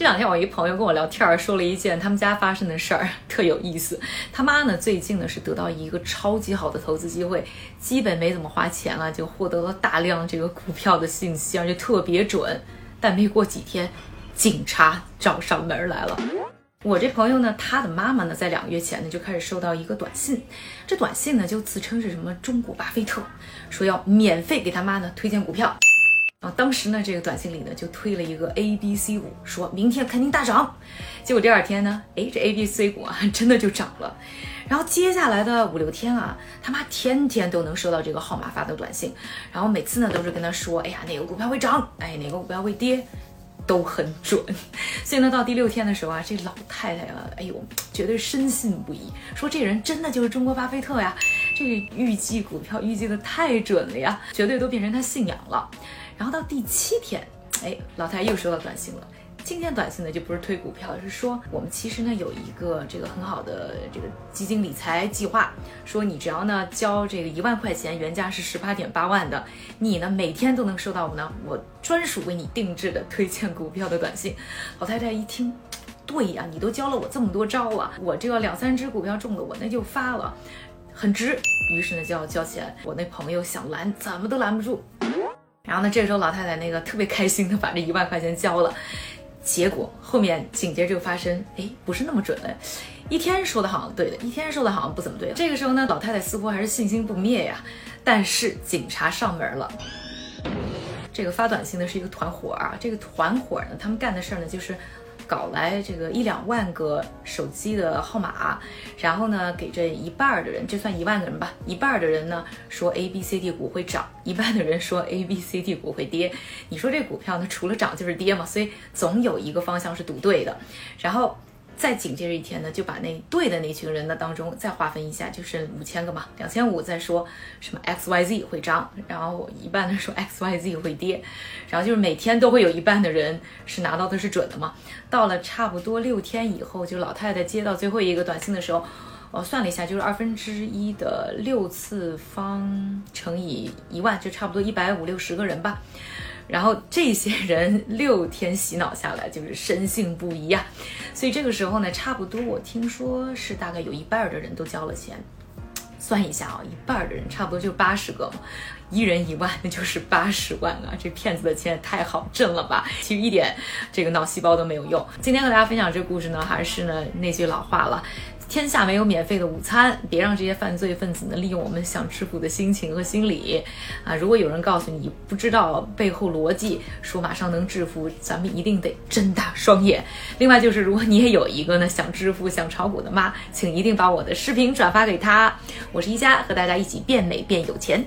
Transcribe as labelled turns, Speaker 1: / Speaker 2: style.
Speaker 1: 这两天我一朋友跟我聊天，说了一件他们家发生的事儿，特有意思。他妈呢最近呢是得到一个超级好的投资机会，基本没怎么花钱了，就获得了大量这个股票的信息，而且特别准。但没过几天，警察找上门来了。我这朋友呢，他的妈妈呢，在两个月前呢就开始收到一个短信，这短信呢就自称是什么中国巴菲特，说要免费给他妈呢推荐股票。啊，当时呢这个短信里呢就推了一个 A B C 股，说明天肯定大涨。结果第二天呢，哎，这 A B C 股啊真的就涨了。然后接下来的五六天啊，他妈天天都能收到这个号码发的短信，然后每次呢都是跟他说，哎呀哪个股票会涨，哎哪个股票会跌。都很准，所以呢，到第六天的时候啊，这老太太啊，哎呦，绝对深信不疑，说这人真的就是中国巴菲特呀，这预计股票预计的太准了呀，绝对都变成他信仰了。然后到第七天，哎，老太太又收到短信了。今天短信呢就不是推股票，是说我们其实呢有一个这个很好的这个基金理财计划，说你只要呢交这个一万块钱，原价是十八点八万的，你呢每天都能收到我呢我专属为你定制的推荐股票的短信。老太太一听，对呀，你都教了我这么多招了，我这个两三只股票中了，我那就发了，很值。于是呢就要交钱，我那朋友想拦怎么都拦不住。然后呢这个时候老太太那个特别开心的把这一万块钱交了。结果后面紧接着就发生，哎，不是那么准了。一天说的好像对的，一天说的好像不怎么对。这个时候呢，老太太似乎还是信心不灭呀。但是警察上门了。这个发短信的是一个团伙啊，这个团伙呢，他们干的事儿呢就是。搞来这个一两万个手机的号码，然后呢，给这一半的人，就算一万个人吧，一半的人呢说 A B C D 股会涨，一半的人说 A B C D 股会跌。你说这股票呢，除了涨就是跌嘛，所以总有一个方向是赌对的。然后。再紧接着一天呢，就把那对的那群人呢当中再划分一下，就剩五千个嘛，两千五再说什么 X Y Z 会涨，然后一半的说 X Y Z 会跌，然后就是每天都会有一半的人是拿到的是准的嘛。到了差不多六天以后，就老太太接到最后一个短信的时候，我算了一下，就是二分之一的六次方乘以一万，就差不多一百五六十个人吧。然后这些人六天洗脑下来，就是深信不疑啊。所以这个时候呢，差不多我听说是大概有一半的人都交了钱。算一下啊，一半的人差不多就八十个嘛，一人一万，那就是八十万啊！这骗子的钱也太好挣了吧？其实一点这个脑细胞都没有用。今天和大家分享这个故事呢，还是呢那句老话了。天下没有免费的午餐，别让这些犯罪分子呢利用我们想致富的心情和心理啊！如果有人告诉你不知道背后逻辑，说马上能致富，咱们一定得睁大双眼。另外就是，如果你也有一个呢想致富、想炒股的妈，请一定把我的视频转发给她。我是一佳，和大家一起变美变有钱。